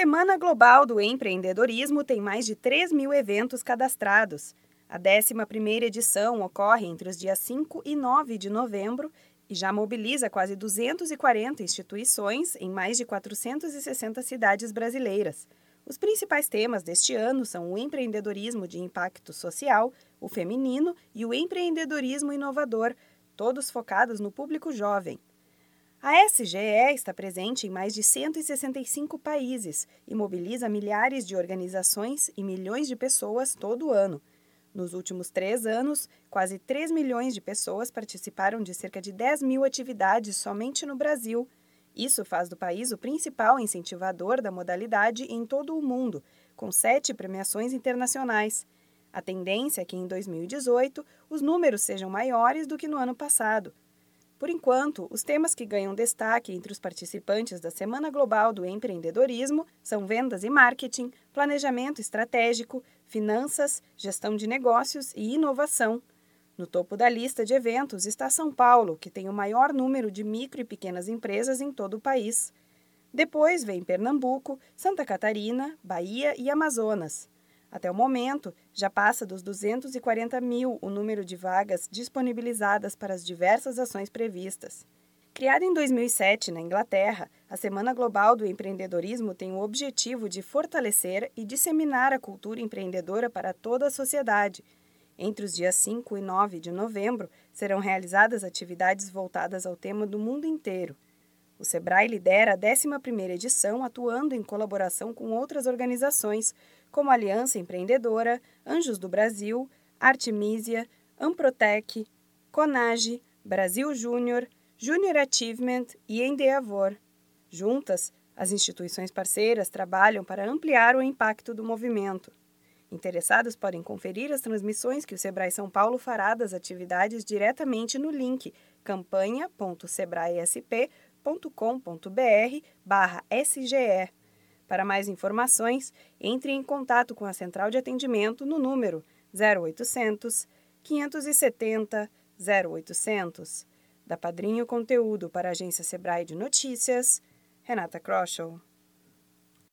Semana Global do Empreendedorismo tem mais de 3 mil eventos cadastrados. A 11ª edição ocorre entre os dias 5 e 9 de novembro e já mobiliza quase 240 instituições em mais de 460 cidades brasileiras. Os principais temas deste ano são o empreendedorismo de impacto social, o feminino e o empreendedorismo inovador, todos focados no público jovem. A SGE está presente em mais de 165 países e mobiliza milhares de organizações e milhões de pessoas todo ano. Nos últimos três anos, quase 3 milhões de pessoas participaram de cerca de 10 mil atividades somente no Brasil. Isso faz do país o principal incentivador da modalidade em todo o mundo, com sete premiações internacionais. A tendência é que em 2018 os números sejam maiores do que no ano passado. Por enquanto, os temas que ganham destaque entre os participantes da Semana Global do Empreendedorismo são vendas e marketing, planejamento estratégico, finanças, gestão de negócios e inovação. No topo da lista de eventos está São Paulo, que tem o maior número de micro e pequenas empresas em todo o país. Depois vem Pernambuco, Santa Catarina, Bahia e Amazonas. Até o momento, já passa dos 240 mil o número de vagas disponibilizadas para as diversas ações previstas. Criada em 2007 na Inglaterra, a Semana Global do Empreendedorismo tem o objetivo de fortalecer e disseminar a cultura empreendedora para toda a sociedade. Entre os dias 5 e 9 de novembro, serão realizadas atividades voltadas ao tema do mundo inteiro. O SEBRAE lidera a 11ª edição, atuando em colaboração com outras organizações, como Aliança Empreendedora, Anjos do Brasil, Artemisia, Amprotec, Conage, Brasil Júnior, Junior Achievement e Endeavor. Juntas, as instituições parceiras trabalham para ampliar o impacto do movimento. Interessados podem conferir as transmissões que o Sebrae São Paulo fará das atividades diretamente no link campanha.sebraesp.com.br barra SGE. Para mais informações, entre em contato com a Central de Atendimento no número 0800 570 0800. Da Padrinho Conteúdo para a Agência Sebrae de Notícias, Renata Kroschel.